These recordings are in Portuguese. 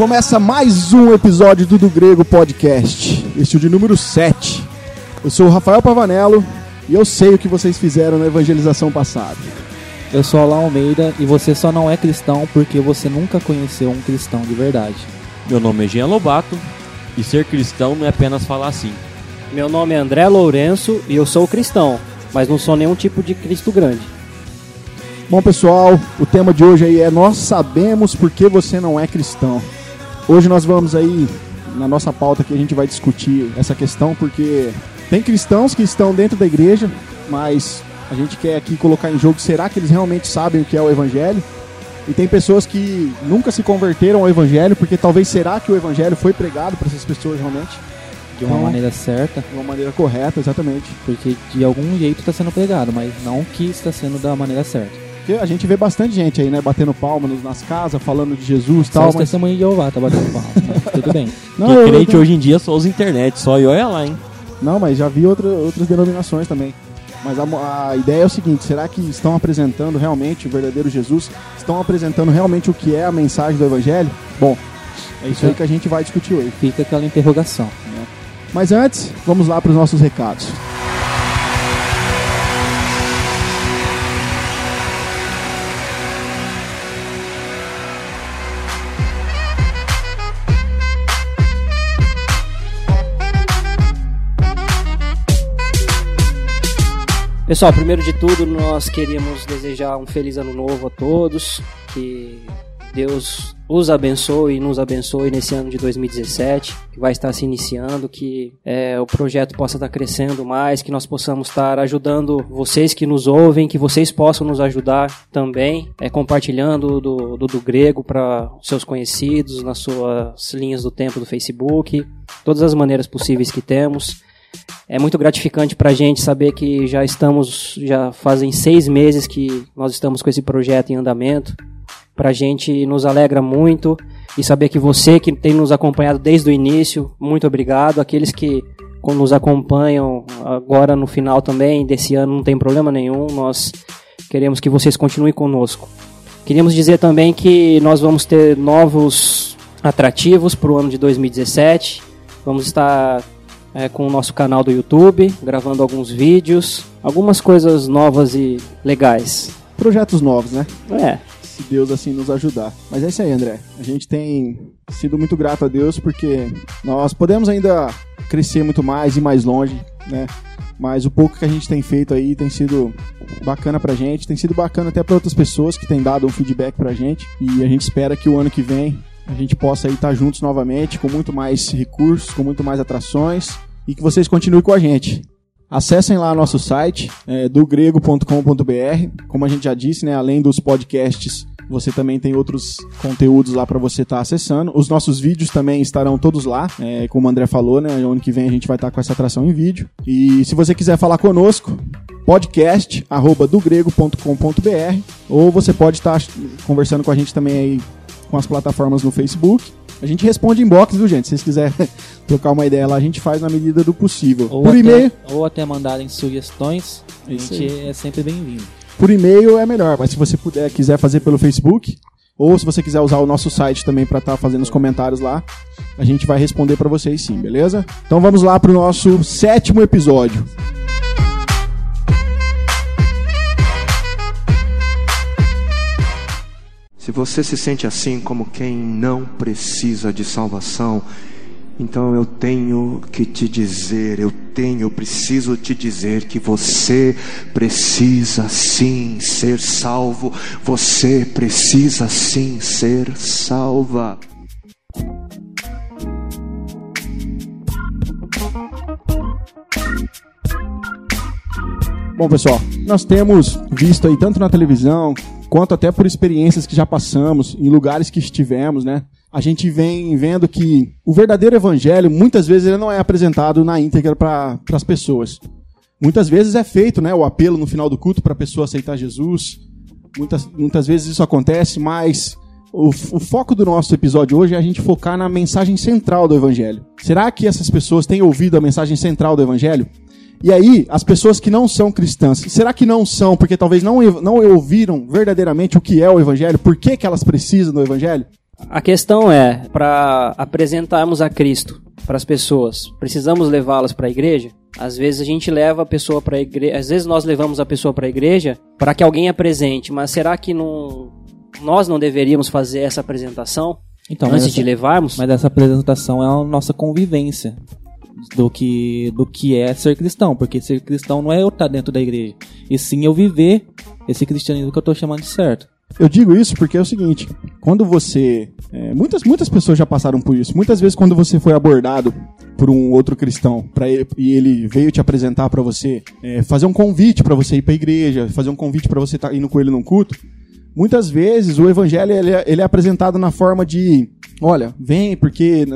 Começa mais um episódio do Do Grego Podcast, este é o de número 7. Eu sou o Rafael Pavanello e eu sei o que vocês fizeram na evangelização passada. Eu sou Alain Almeida e você só não é cristão porque você nunca conheceu um cristão de verdade. Meu nome é Jean Lobato e ser cristão não é apenas falar assim. Meu nome é André Lourenço e eu sou cristão, mas não sou nenhum tipo de Cristo grande. Bom pessoal, o tema de hoje aí é Nós sabemos por que você não é cristão. Hoje nós vamos aí, na nossa pauta aqui, a gente vai discutir essa questão porque tem cristãos que estão dentro da igreja, mas a gente quer aqui colocar em jogo, será que eles realmente sabem o que é o evangelho? E tem pessoas que nunca se converteram ao evangelho, porque talvez será que o evangelho foi pregado para essas pessoas realmente? De uma Então, maneira certa, De uma maneira correta, exatamente. porque de algum jeito está sendo pregado, mas não que está sendo da maneira certa. Porque a gente vê bastante gente aí, né, batendo palma nas casas, falando de Jesus e Só tal, os mas... testemunhos de Jeová tá batendo palma, mas tudo bem. Não, Porque eu- crente eu- hoje em dia só usa internet, só e olha lá, hein? Não, mas já vi outra, outras denominações também. Mas a, a ideia é o seguinte: será que estão apresentando realmente o verdadeiro Jesus? Estão apresentando realmente o que é a mensagem do Evangelho? Bom, é isso aí que a gente vai discutir hoje. Fica aquela interrogação. Mas antes, vamos lá para os nossos recados. Pessoal, primeiro de tudo, nós queríamos desejar um feliz ano novo a todos, que Deus os abençoe e nos abençoe nesse ano de 2017, que vai estar se iniciando, que é, o projeto possa estar crescendo mais, que nós possamos estar ajudando vocês que nos ouvem, que vocês possam nos ajudar também, é, compartilhando do, do, do grego para seus conhecidos, nas suas linhas do tempo do Facebook, todas as maneiras possíveis que temos. É muito gratificante para a gente saber que já estamos, já fazem seis meses que nós estamos com esse projeto em andamento. Para a gente nos alegra muito e saber que você que tem nos acompanhado desde o início, muito obrigado. Aqueles que nos acompanham agora no final também desse ano, não tem problema nenhum. Nós queremos que vocês continuem conosco. Queríamos dizer também que nós vamos ter novos atrativos para o ano de 2017. Vamos estar é, com o nosso canal do YouTube, gravando alguns vídeos, algumas coisas novas e legais. Projetos novos, né? É, Se Deus assim nos ajudar. Mas é isso aí, André. A gente tem sido muito grato a Deus porque nós podemos ainda crescer muito mais e mais longe, né? Mas o pouco que a gente tem feito aí tem sido bacana pra gente, tem sido bacana até pra outras pessoas que têm dado um feedback pra gente. E a gente espera que o ano que vem a gente possa aí estar juntos novamente, com muito mais recursos, com muito mais atrações e que vocês continuem com a gente. Acessem lá nosso site, é, dogrego.com.br. Como a gente já disse, né, além dos podcasts, você também tem outros conteúdos lá para você estar acessando. Os nossos vídeos também estarão todos lá, é, como o André falou, né? Ano que vem a gente vai estar com essa atração em vídeo. E se você quiser falar conosco, podcast arroba dogrego.com.br ou você pode estar conversando com a gente também aí com as plataformas no Facebook. A gente responde inbox, viu, gente? Se vocês quiserem trocar uma ideia lá, a gente faz na medida do possível. Ou Por e-mail, Ou até mandarem sugestões, a Isso gente é sempre bem-vindo. por e-mail é melhor, mas se você puder, quiser fazer pelo Facebook, ou se você quiser usar o nosso site também para estar fazendo os comentários lá, a gente vai responder para vocês sim, beleza? Então vamos lá pro nosso sétimo episódio. Se você se sente assim como quem não precisa de salvação, então eu tenho que te dizer, eu tenho, eu preciso te dizer que você precisa sim ser salvo, você precisa sim ser salva. Bom, pessoal, nós temos visto aí tanto na televisão quanto até por experiências que já passamos em lugares que estivemos, né? A gente vem vendo que o verdadeiro evangelho muitas vezes ele não é apresentado na íntegra para as pessoas. Muitas vezes é feito, né, o apelo no final do culto para a pessoa aceitar Jesus. Muitas, muitas vezes isso acontece, mas o, o foco do nosso episódio hoje é a gente focar na mensagem central do evangelho. Será que essas pessoas têm ouvido a mensagem central do evangelho? E aí, as pessoas que não são cristãs, será que não são porque talvez não, não ouviram verdadeiramente o que é o evangelho? Por que, que elas precisam do evangelho? A questão é, para apresentarmos a Cristo para as pessoas, precisamos levá-las para a igreja? Às vezes a gente leva a pessoa para a igreja, às vezes nós levamos a pessoa para a igreja para que alguém apresente, mas será que não, nós não deveríamos fazer essa apresentação Então, antes mas de essa- levarmos? Mas essa apresentação é a nossa convivência do que, do que é ser cristão, porque ser cristão não é eu estar dentro da igreja, e sim eu viver esse cristianismo que eu estou chamando de certo. Eu digo isso porque é o seguinte: quando você. é, muitas, muitas pessoas já passaram por isso. Muitas vezes, quando você foi abordado por um outro cristão pra ele, e ele veio te apresentar pra você, é, fazer um convite pra você ir pra igreja, fazer um convite pra você estar indo com ele num culto, muitas vezes o evangelho ele é, ele é apresentado na forma de: olha, vem porque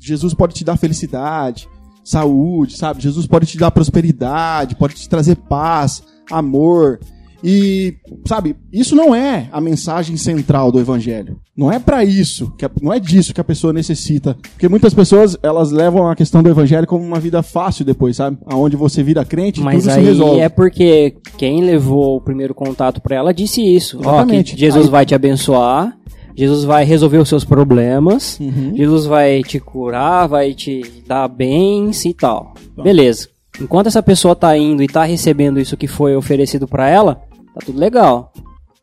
Jesus pode te dar felicidade, saúde, sabe? Jesus pode te dar prosperidade, pode te trazer paz, amor. E, sabe, isso não é a mensagem central do evangelho. Não é pra isso, que a- não é disso que a pessoa necessita. Porque muitas pessoas, elas levam a questão do evangelho como uma vida fácil depois, sabe? Aonde você vira crente e Mas tudo se aí resolve. é porque quem levou o primeiro contato para ela disse isso. Ó, Exatamente. que Jesus Aí- vai te abençoar, Jesus vai resolver os seus problemas, Uhum. Jesus vai te curar, vai te dar bens e tal. Beleza. Enquanto essa pessoa tá indo e tá recebendo isso que foi oferecido para ela, tá tudo legal.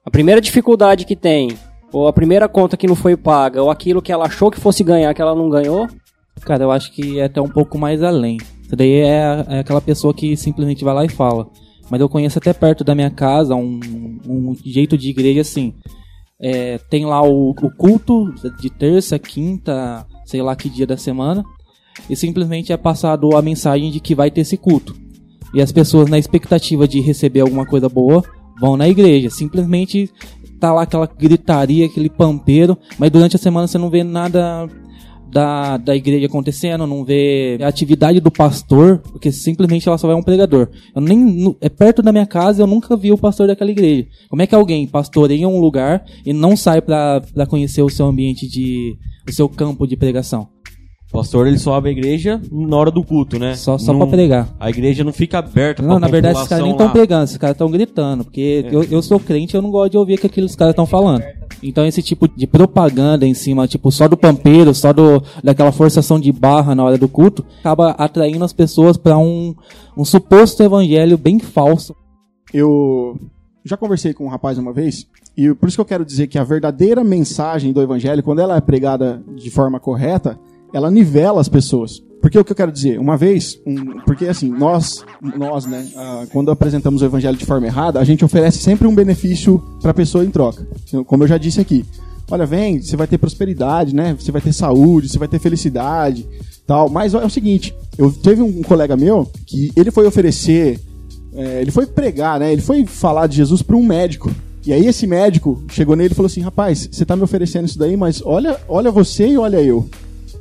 A primeira dificuldade que tem, ou a primeira conta que não foi paga, ou aquilo que ela achou que fosse ganhar que ela não ganhou, Cara, eu acho que é até um pouco mais além. Isso daí é, é aquela pessoa que simplesmente vai lá e fala. Mas eu conheço até perto da minha casa um, um jeito de igreja assim. É, tem lá o, o culto de terça, quinta, sei lá que dia da semana. E simplesmente é passado a mensagem de que vai ter esse culto. E as pessoas, na expectativa de receber alguma coisa boa, vão na igreja. Simplesmente tá lá aquela gritaria, aquele pampeiro, mas durante a semana você não vê nada da, da igreja acontecendo, não vê a atividade do pastor, porque simplesmente ela só vai um pregador. Eu nem, é perto da minha casa, eu nunca vi o pastor daquela igreja. Como é que alguém pastoreia um lugar e não sai pra pra conhecer o seu ambiente de, o seu campo de pregação? O pastor ele só abre a igreja na hora do culto, né? Só, só Não- pra pregar. A igreja não fica aberta Não, na verdade, esses caras nem estão pregando, esses caras estão gritando, porque É. eu, eu sou crente eu não gosto de ouvir o que aqueles caras estão falando. Então esse tipo de propaganda em cima, tipo, só do pampeiro, só do, daquela forçação de barra na hora do culto, acaba atraindo as pessoas pra um, um suposto evangelho bem falso. Eu já conversei com um rapaz uma vez, e por isso que eu quero dizer que a verdadeira mensagem do evangelho, quando ela é pregada de forma correta, ela nivela as pessoas. Porque o que eu quero dizer, uma vez, um- porque assim, nós, nós, né, ah, quando apresentamos o evangelho de forma errada, a gente oferece sempre um benefício para a pessoa em troca. Como eu já disse aqui. Olha, vem, você vai ter prosperidade, né? Você vai ter saúde, você vai ter felicidade, tal. Mas é o seguinte, eu teve um colega meu que ele foi oferecer é, ele foi pregar, né? Ele foi falar de Jesus para um médico. E aí esse médico chegou nele e falou assim: "Rapaz, você tá me oferecendo isso daí, mas olha, olha você e olha eu.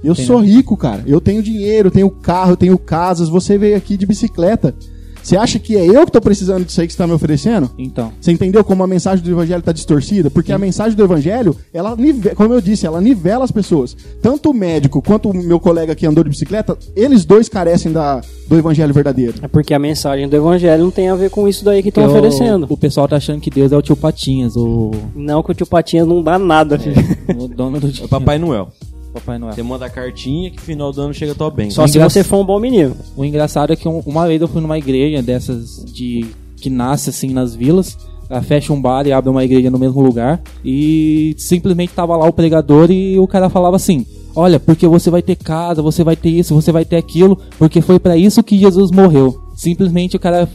Eu Tem sou rico, cara. Eu tenho dinheiro, tenho carro, eu tenho casas. Você veio aqui de bicicleta. Você acha que é eu que tô precisando disso aí que você tá me oferecendo? Então, Você entendeu como a mensagem do evangelho está distorcida? Porque a mensagem do evangelho, ela nive- como eu disse, ela nivela as pessoas. Tanto o médico quanto o meu colega que andou de bicicleta, eles dois carecem da, do evangelho verdadeiro. é porque a mensagem do evangelho não tem a ver com isso daí que estão oferecendo. O, pessoal tá achando que Deus é o tio Patinhas, o, Não que o tio Patinhas não dá nada, filho. o dono do É dinheiro. o Papai Noel. Papai Noel. Você manda a cartinha que no final do ano chega tua bem. Só se Engra- você for um bom menino. O engraçado é que um- uma vez eu fui numa igreja dessas de que nasce assim nas vilas, ela fecha um bar e abre uma igreja no mesmo lugar e simplesmente tava lá o pregador e o cara falava assim: "Olha, porque você vai ter casa, você vai ter isso, você vai ter aquilo, porque foi pra isso que Jesus morreu". Simplesmente o cara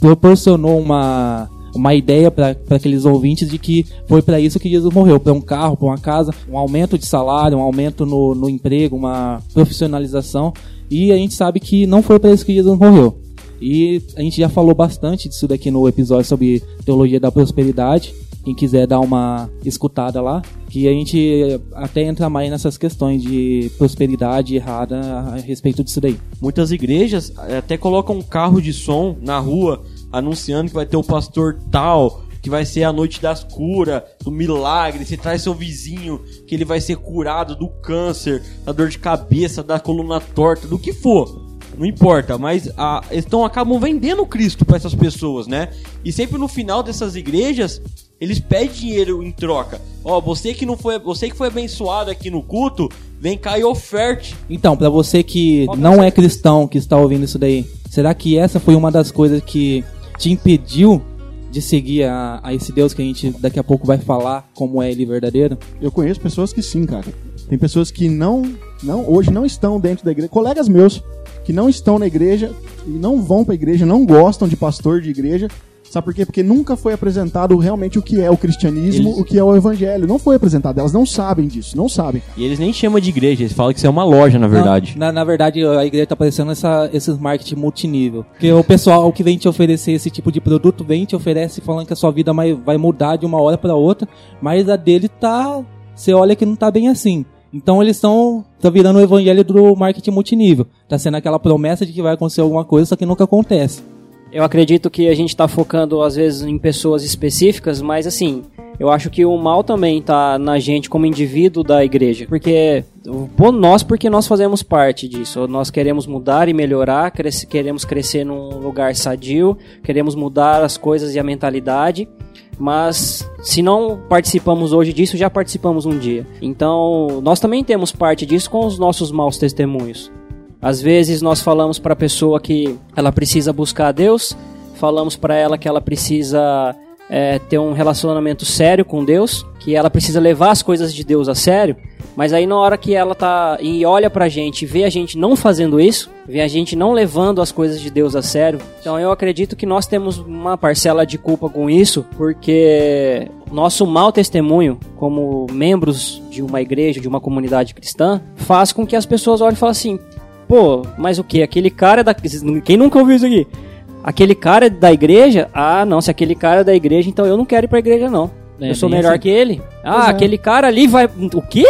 proporcionou uma uma ideia para aqueles ouvintes de que foi para isso que Jesus morreu, para um carro, para uma casa, um aumento de salário, um aumento no, no emprego, uma profissionalização. E a gente sabe que não foi para isso que Jesus morreu. E a gente já falou bastante disso daqui no episódio sobre teologia da prosperidade. Quem quiser dar uma escutada lá, que a gente até entra mais nessas questões de prosperidade errada a respeito disso daí. Muitas igrejas eh, até colocam um carro de som na rua anunciando que vai ter o pastor tal, que vai ser a noite das curas, do milagre. Você traz seu vizinho que ele vai ser curado do câncer, da dor de cabeça, da coluna torta, do que for. não importa, mas a, eles tão, acabam vendendo Cristo para essas pessoas, né? E sempre no final dessas igrejas, eles pedem dinheiro em troca. Ó, você que não foi, você que foi abençoado aqui no culto, vem cá e oferte. Então, pra você que não é é cristão, que está ouvindo isso daí, será que essa foi uma das coisas que te impediu de seguir a, a esse Deus que a gente daqui a pouco vai falar como é ele verdadeiro? Eu conheço pessoas que sim, cara. Tem pessoas que não, não hoje não estão dentro da igreja, colegas meus que não estão na igreja e não vão pra igreja, não gostam de pastor de igreja. Sabe por quê? Porque nunca foi apresentado realmente o que é o cristianismo, Eles- o que é o evangelho. Não foi apresentado. Elas não sabem disso, não sabem. E eles nem chamam de igreja, eles falam que isso é uma loja, na verdade. Não, na, na verdade, a igreja tá parecendo essa, esses marketing multinível. Porque o pessoal que vem te oferecer esse tipo de produto vem te oferece falando que a sua vida vai, vai mudar de uma hora pra outra, mas a dele tá. Você olha que não tá bem assim. Então eles estão tá virando o evangelho do marketing multinível. Tá sendo aquela promessa de que vai acontecer alguma coisa, só que nunca acontece. Eu acredito que a gente está focando às vezes em pessoas específicas, mas assim, eu acho que o mal também tá na gente como indivíduo da igreja, porque por nós porque nós fazemos parte disso. Nós queremos mudar e melhorar, cresce- queremos crescer num lugar sadio, queremos mudar as coisas e a mentalidade. Mas se não participamos hoje disso, já participamos um dia. Então, nós também temos parte disso com os nossos maus testemunhos. Às vezes nós falamos para a pessoa que ela precisa buscar a Deus, falamos para ela que ela precisa é, ter um relacionamento sério com Deus, que ela precisa levar as coisas de Deus a sério, mas aí na hora que ela tá e olha pra gente e vê a gente não fazendo isso, vê a gente não levando as coisas de Deus a sério, então eu acredito que nós temos uma parcela de culpa com isso, porque nosso mau testemunho como membros de uma igreja, de uma comunidade cristã, faz com que as pessoas olhem e falem assim: Pô, mas o que? Aquele cara é da. Quem nunca ouviu isso aqui? Aquele cara é da igreja? Ah, não, se aquele cara é da igreja, então eu não quero ir pra igreja, não. É, eu sou melhor assim. que ele. Ah, Pois é. aquele cara ali vai. O quê?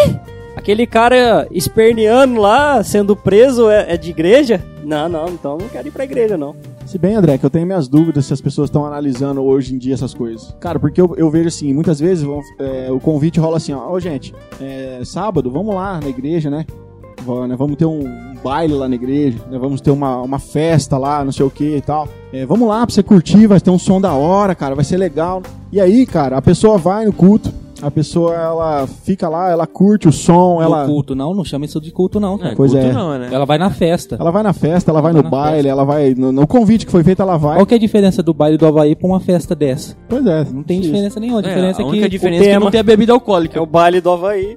Aquele cara esperneando lá, sendo preso, é, é de igreja? Não, não, então eu não quero ir pra igreja, não. Se bem, André, que eu tenho minhas dúvidas se as pessoas estão analisando hoje em dia essas coisas. Cara, porque eu, eu vejo assim, muitas vezes vão- é, o convite rola assim, ó, ô gente, é, sábado, vamos lá na igreja, né? Né, Vamos ter um, um baile lá na igreja, né? vamos ter uma, uma festa lá, não sei o que e tal. É, vamos lá pra você curtir, vai ter um som da hora, cara, vai ser legal. E aí, cara, a pessoa vai no culto, a pessoa ela fica lá, ela curte o som, ela, No culto, não, não chama isso de culto, não. É, cara. Pois culto é. não, né? Ela vai na festa. ela vai na festa, ela vai Ela no vai na baile, festa. ela vai no, no convite que foi feito, ela vai. Qual que é a diferença do baile do Havaí pra uma festa dessa? Pois é, Não tem isso. diferença nenhuma. A É, diferença a é, única que diferença é que tema- não tem a bebida alcoólica. É o baile do Havaí.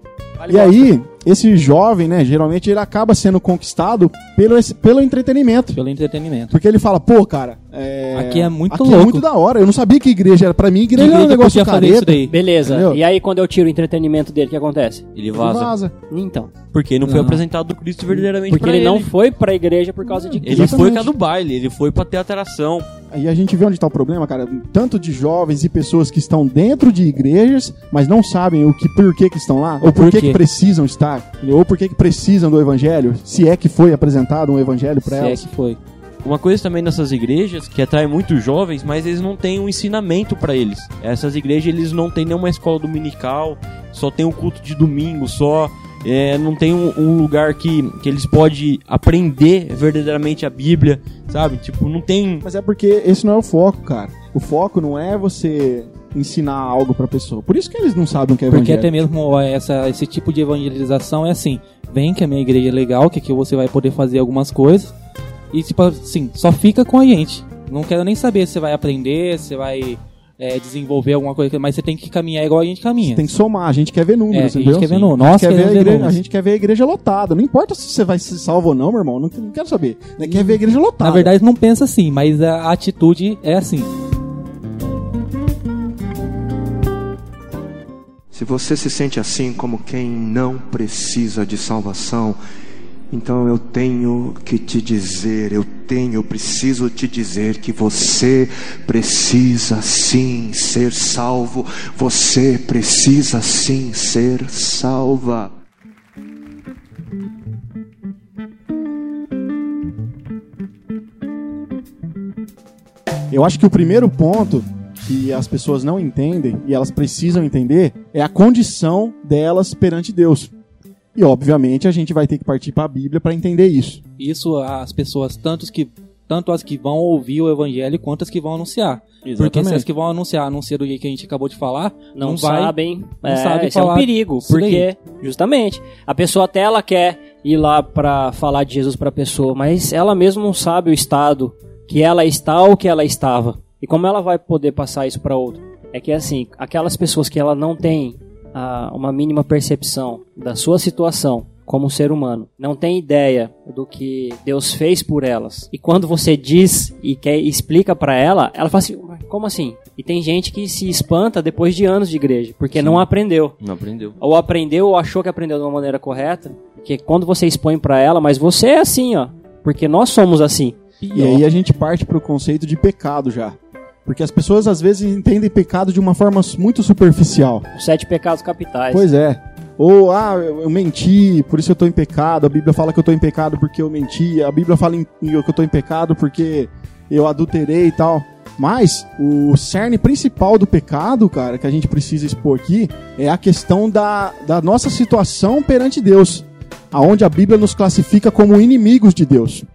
E aí, esse jovem, né, geralmente ele acaba sendo conquistado pelo, esse- pelo entretenimento. pelo entretenimento. Porque ele fala, pô, cara, é... Aqui é muito aqui louco. é muito da hora. Eu não sabia que igreja era. Pra mim, igreja, era um Igreja negócio podia fazer isso careta. Beleza. Entendeu? E aí quando eu tiro o entretenimento dele, o que acontece? Ele Ele vaza. vaza. Então. Porque não foi Não. apresentado o Cristo verdadeiramente Porque pra ele não ele. foi pra igreja por causa de Ele Cristo. foi Exatamente. cá do baile, ele foi pra ter atração. Aí a gente vê onde tá o problema, cara. Tanto de jovens e pessoas que estão dentro de igrejas, mas não sabem o que, por que, que estão lá, ou por Por que, que precisam estar, ou por que, que precisam do evangelho, se é que foi apresentado um evangelho Se pra é elas. que foi. Uma coisa também nessas igrejas que atrai muitos jovens, mas eles não têm um ensinamento pra eles. Essas igrejas eles não têm nenhuma escola dominical, só tem um culto de domingo, só é, não tem um, um lugar que, que eles podem aprender verdadeiramente a Bíblia, sabe? Tipo, não tem. Mas é porque esse não é o foco, cara. O foco não é você ensinar algo pra pessoa. Por isso que eles não sabem o que é Porque evangelho. até mesmo essa, esse tipo de evangelização é assim: vem que a minha igreja é legal, que aqui você vai poder fazer algumas coisas. E tipo assim, só fica com a gente. Não quero nem saber se você vai aprender, se você vai é, desenvolver alguma coisa, mas você tem que caminhar igual a gente caminha. Tem que somar, a gente quer ver números, É, a gente entendeu? quer ver números. A gente quer ver a, igreja, a gente quer ver a igreja lotada. Não importa se você vai ser salvo ou não, meu irmão. Não, não quero saber. Né? Quer ver a igreja lotada. Na verdade, não pensa assim, mas a atitude é assim. Se você se sente assim como quem não precisa de salvação, então eu tenho que te dizer, eu tenho, eu preciso te dizer que você precisa sim ser salvo, você precisa sim ser salva. Eu acho que o primeiro ponto que as pessoas não entendem e elas precisam entender é a condição delas perante Deus. E obviamente a gente vai ter que partir para a Bíblia para entender isso. Isso as pessoas, tantos que, tanto as que vão ouvir o evangelho quanto as que vão anunciar. Porque se as que vão anunciar, anunciar do jeito que a gente acabou de falar, não, não vai, sabem, não é, sabe esse é um falar perigo, porque justamente a pessoa até ela quer ir lá pra falar de Jesus pra pessoa, mas ela mesma não sabe o estado que ela está ou que ela estava. E como ela vai poder passar isso pra outro? É que assim, aquelas pessoas que ela não tem ah, uma mínima percepção da sua situação como ser humano, não tem ideia do que Deus fez por elas. E quando você diz e quer explica pra ela, ela fala assim: "Ué, como assim? E tem gente que se espanta depois de anos de igreja, porque não aprendeu. Não aprendeu. Ou aprendeu ou achou que aprendeu de uma maneira correta, que quando você expõe pra ela, mas você é assim, ó, porque nós somos assim. E aí a gente parte para o conceito de pecado já. Porque as pessoas às vezes entendem pecado de uma forma muito superficial. Os sete pecados capitais. Pois é. Ou, ah, eu eu menti, por isso eu tô em pecado. A Bíblia fala que eu tô em pecado porque eu menti. A Bíblia fala em- que eu tô em pecado porque eu adulterei e tal. Mas o cerne principal do pecado, cara, que a gente precisa expor aqui, é a questão da, da nossa situação perante Deus. Aonde a Bíblia nos classifica como inimigos de Deus.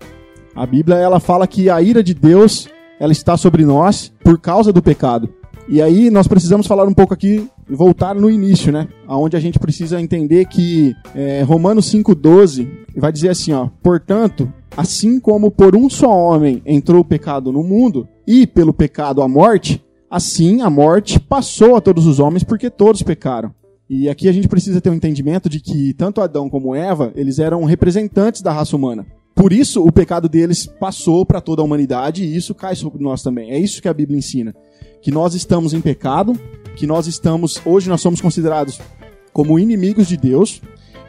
A Bíblia ela fala que a ira de Deus ela está sobre nós por causa do pecado. E aí nós precisamos falar um pouco aqui voltar no início, né? Aonde a gente precisa entender que é, Romanos 5:12 vai dizer assim, ó: Portanto, assim como por um só homem entrou o pecado no mundo e pelo pecado a morte, assim a morte passou a todos os homens porque todos pecaram. E aqui a gente precisa ter um entendimento de que tanto Adão como Eva, eles eram representantes da raça humana. Por isso, o pecado deles passou para toda a humanidade e isso cai sobre nós também. É isso que a Bíblia ensina. Que nós estamos em pecado, que nós estamos, hoje nós somos considerados como inimigos de Deus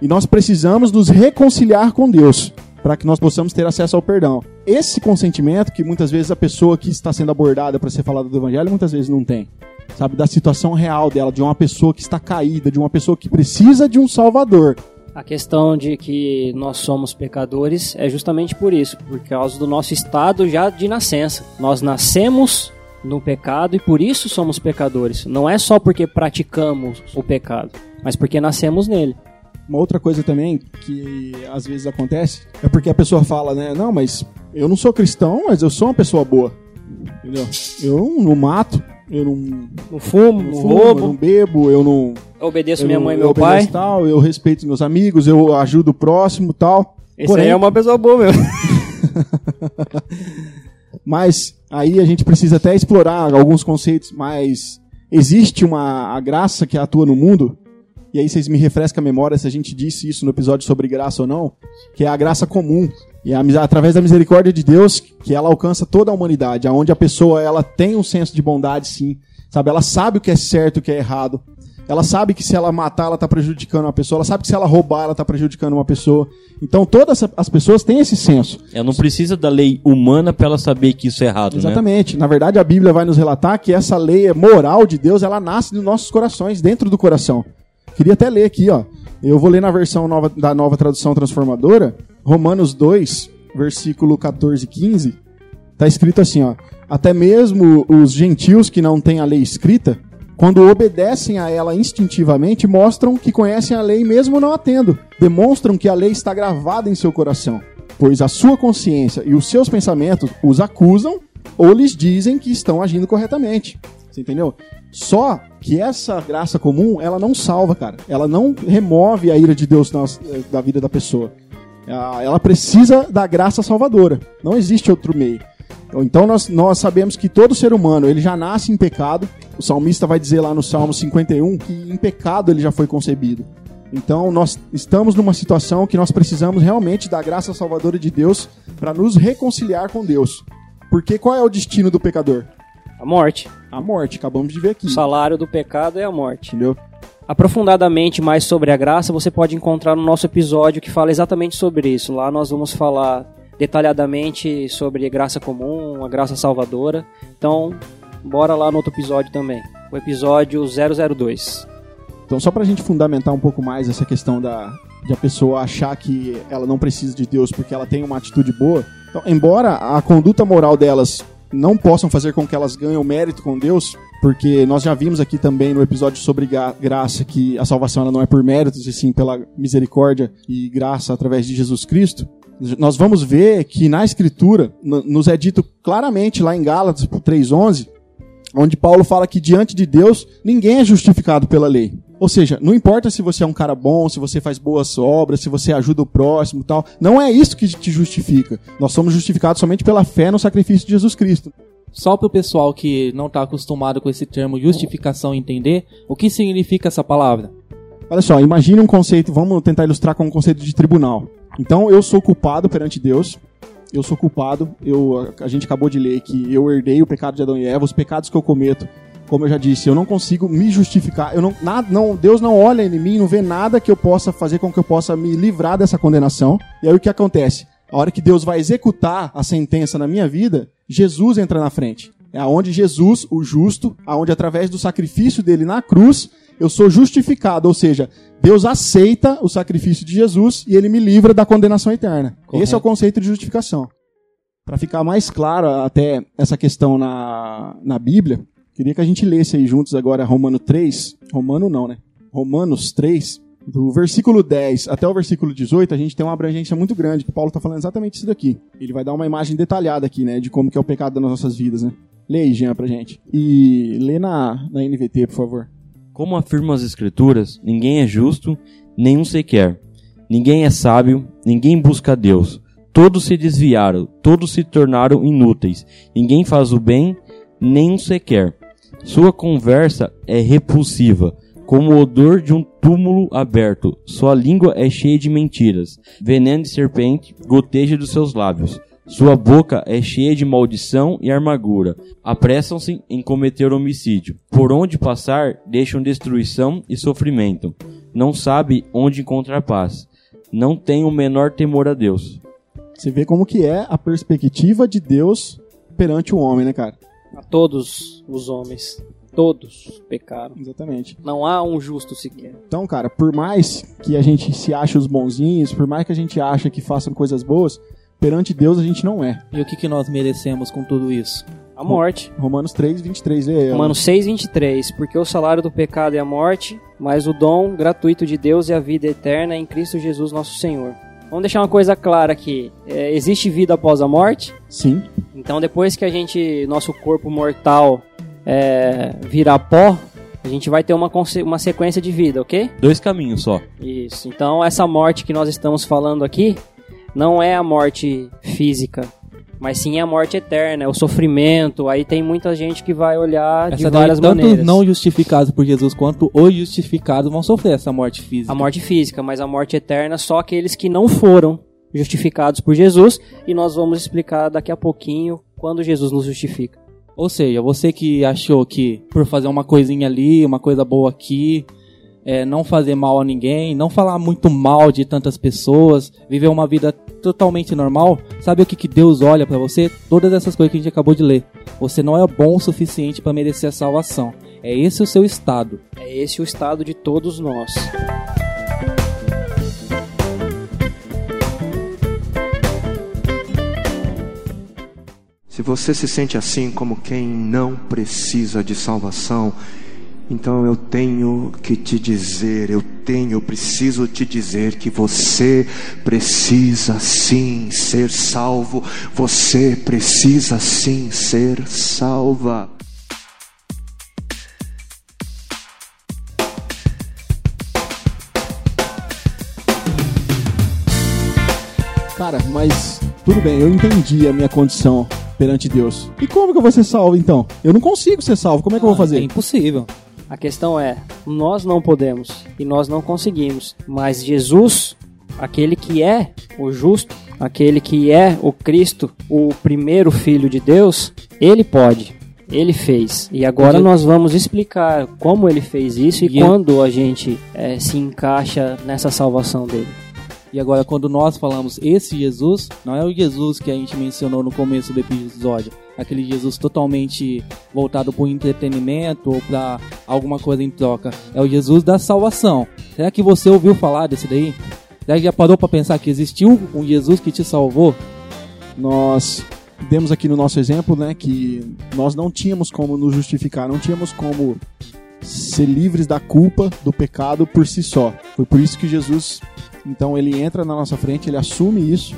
e nós precisamos nos reconciliar com Deus para que nós possamos ter acesso ao perdão. Esse consentimento que muitas vezes a pessoa que está sendo abordada para ser falada do evangelho muitas vezes não tem. Sabe, da situação real dela, de uma pessoa que está caída, de uma pessoa que precisa de um salvador. A questão de que nós somos pecadores é justamente por isso, por causa do nosso estado já de nascença. Nós nascemos no pecado e por isso somos pecadores. Não é só porque praticamos o pecado, mas porque nascemos nele. Uma outra coisa também que às vezes acontece é porque a pessoa fala, né? Não, mas eu não sou cristão, mas eu sou uma pessoa boa. Entendeu? Eu não mato, eu não, No fumo, não fumo, eu não roubo, bebo, eu não. eu obedeço eu minha não- mãe e eu meu pai. Tal, eu respeito meus amigos, eu ajudo o próximo tal. Esse Porém- aí é uma pessoa boa mesmo. Mas aí a gente precisa até explorar alguns conceitos, mas existe uma a graça que atua no mundo, e aí vocês me refrescam a memória se a gente disse isso no episódio sobre graça ou não, que é a graça comum. E através da misericórdia de Deus, que ela alcança toda a humanidade, aonde a pessoa ela tem um senso de bondade sim, sabe? Ela sabe o que é certo e o que é errado. Ela sabe que se ela matar, ela está prejudicando uma pessoa. Ela sabe que se ela roubar, ela está prejudicando uma pessoa. Então todas as pessoas têm esse senso. Ela não precisa da lei humana pra ela saber que isso é errado, né? Exatamente. Na verdade, a Bíblia vai nos relatar que essa lei moral de Deus, ela nasce nos nossos corações, dentro do coração. Queria até ler aqui, ó. Eu vou ler na versão nova, da nova tradução transformadora, Romanos 2, versículo 14 e 15. Tá escrito assim, ó: Até mesmo os gentios que não têm a lei escrita, quando obedecem a ela instintivamente, mostram que conhecem a lei mesmo não a tendo. Demonstram que a lei está gravada em seu coração, pois a sua consciência e os seus pensamentos os acusam ou lhes dizem que estão agindo corretamente. Você entendeu? Só que essa graça comum, ela não salva, cara. Ela não remove a ira de Deus na- da vida da pessoa. Ah, Ela precisa da graça salvadora. Não existe outro meio. Então nós, nós sabemos que todo ser humano ele já nasce em pecado. O salmista vai dizer lá no Salmo 51 que em pecado ele já foi concebido. Então nós estamos numa situação que nós precisamos realmente da graça salvadora de Deus para nos reconciliar com Deus. Porque qual é o destino do pecador? A morte. A morte, acabamos de ver aqui. O salário do pecado é a morte. Entendeu? Aprofundadamente mais sobre a graça, você pode encontrar no nosso episódio que fala exatamente sobre isso. Lá nós vamos falar detalhadamente sobre graça comum, a graça salvadora. Então, bora lá no outro episódio também. O episódio 002. Então, só pra gente fundamentar um pouco mais essa questão da, de a pessoa achar que ela não precisa de Deus porque ela tem uma atitude boa. Então, embora a conduta moral delas não possam fazer com que elas ganhem o mérito com Deus, porque nós já vimos aqui também no episódio sobre gra- graça que a salvação ela não é por méritos, e sim pela misericórdia e graça através de Jesus Cristo. Nós vamos ver que na Escritura nos é dito claramente lá em Gálatas 3:11, onde Paulo fala que diante de Deus ninguém é justificado pela lei. Ou seja, não importa se você é um cara bom, se você faz boas obras, se você ajuda o próximo e tal, não é isso que te justifica. Nós somos justificados somente pela fé no sacrifício de Jesus Cristo. Só para o pessoal que não está acostumado com esse termo justificação entender, o que significa essa palavra? Olha só, imagine um conceito, vamos tentar ilustrar com um conceito de tribunal. Então, eu sou culpado perante Deus, eu sou culpado, eu, a gente acabou de ler que eu herdei o pecado de Adão e Eva, os pecados que eu cometo, como eu já disse, eu não consigo me justificar, eu não, nada, não, Deus não olha em mim, não vê nada que eu possa fazer com que eu possa me livrar dessa condenação. E aí o que acontece? A hora que Deus vai executar a sentença na minha vida, Jesus entra na frente. É aonde Jesus, o justo, aonde através do sacrifício dele na cruz, eu sou justificado, ou seja, Deus aceita o sacrifício de Jesus e ele me livra da condenação eterna. Correto. Esse é o conceito de justificação. Para ficar mais claro até essa questão na, na Bíblia, queria que a gente lesse aí juntos agora Romano 3, Romano não, né? Romanos 3, do versículo 10 até o versículo 18, a gente tem uma abrangência muito grande, que Paulo está falando exatamente isso daqui. Ele vai dar uma imagem detalhada aqui, né, de como que é o pecado das nossas vidas, né? Lê aí, Jean, pra gente. E lê na, na NVT, por favor. Como afirmam as Escrituras, ninguém é justo, nenhum sequer. Ninguém é sábio, ninguém busca a Deus. Todos se desviaram, todos se tornaram inúteis. Ninguém faz o bem, nem um sequer. Sua conversa é repulsiva, como o odor de um túmulo aberto. Sua língua é cheia de mentiras. Veneno de serpente goteja dos seus lábios. Sua boca é cheia de maldição e amargura. Apressam-se em cometer homicídio. Por onde passar, deixam destruição e sofrimento. Não sabe onde encontrar paz. Não tem o menor temor a Deus. Você vê como que é a perspectiva de Deus perante o homem, né, cara? A todos os homens, todos pecaram. Exatamente. Não há um justo sequer. Então, cara, por mais que a gente se ache os bonzinhos, por mais que a gente ache que façam coisas boas, perante Deus a gente não é. E o que, que nós merecemos com tudo isso? A morte. Romanos 3, 23, lê aí. ó. Romanos 6,23. Porque o salário do pecado é a morte, mas o dom gratuito de Deus é a vida eterna em Cristo Jesus nosso Senhor. Vamos deixar uma coisa clara aqui. É, existe vida após a morte? Sim. Então depois que a gente, nosso corpo mortal é, virar pó, a gente vai ter uma, uma sequência de vida, ok? Dois caminhos só. Isso. Então essa morte que nós estamos falando aqui não é a morte física, mas sim a morte eterna, é o sofrimento. Aí tem muita gente que vai olhar de Essa daí, várias tanto maneiras. os não justificados por Jesus quanto os justificados vão sofrer essa morte física. A morte física, mas a morte eterna só aqueles que não foram justificados por Jesus e nós vamos explicar daqui a pouquinho quando Jesus nos justifica. Ou seja, você que achou que por fazer uma coisinha ali, uma coisa boa aqui, é, não fazer mal a ninguém, não falar muito mal de tantas pessoas, viver uma vida totalmente normal, sabe o que, que Deus olha pra você? Todas essas coisas que a gente acabou de ler. Você não é bom o suficiente pra merecer a salvação. É esse o seu estado. É esse o estado de todos nós. Se você se sente assim como quem não precisa de salvação, então eu tenho que te dizer, eu tenho, eu preciso te dizer que você precisa sim ser salvo, você precisa sim ser salva. Cara, mas tudo bem, eu entendi a minha condição perante Deus. E como que eu vou ser salvo então? Eu não consigo ser salvo, como é que eu vou É fazer? impossível. A questão é, nós não podemos e nós não conseguimos, mas Jesus, aquele que é o justo, aquele que é o Cristo, o primeiro filho de Deus, ele pode. Ele fez. E agora Podia- nós vamos explicar como ele fez isso e, E eu- quando a gente eh, se encaixa nessa salvação dele. E agora, quando nós falamos esse Jesus, não é o Jesus que a gente mencionou no começo do episódio. Aquele Jesus totalmente voltado para o entretenimento ou para alguma coisa em troca. É o Jesus da salvação. Será que você ouviu falar desse daí? Será que já parou para pensar que existiu um Jesus que te salvou? Nós demos aqui no nosso exemplo, né, que nós não tínhamos como nos justificar, não tínhamos como ser livres da culpa do pecado por si só. Foi por isso que Jesus, então, ele entra na nossa frente, ele assume isso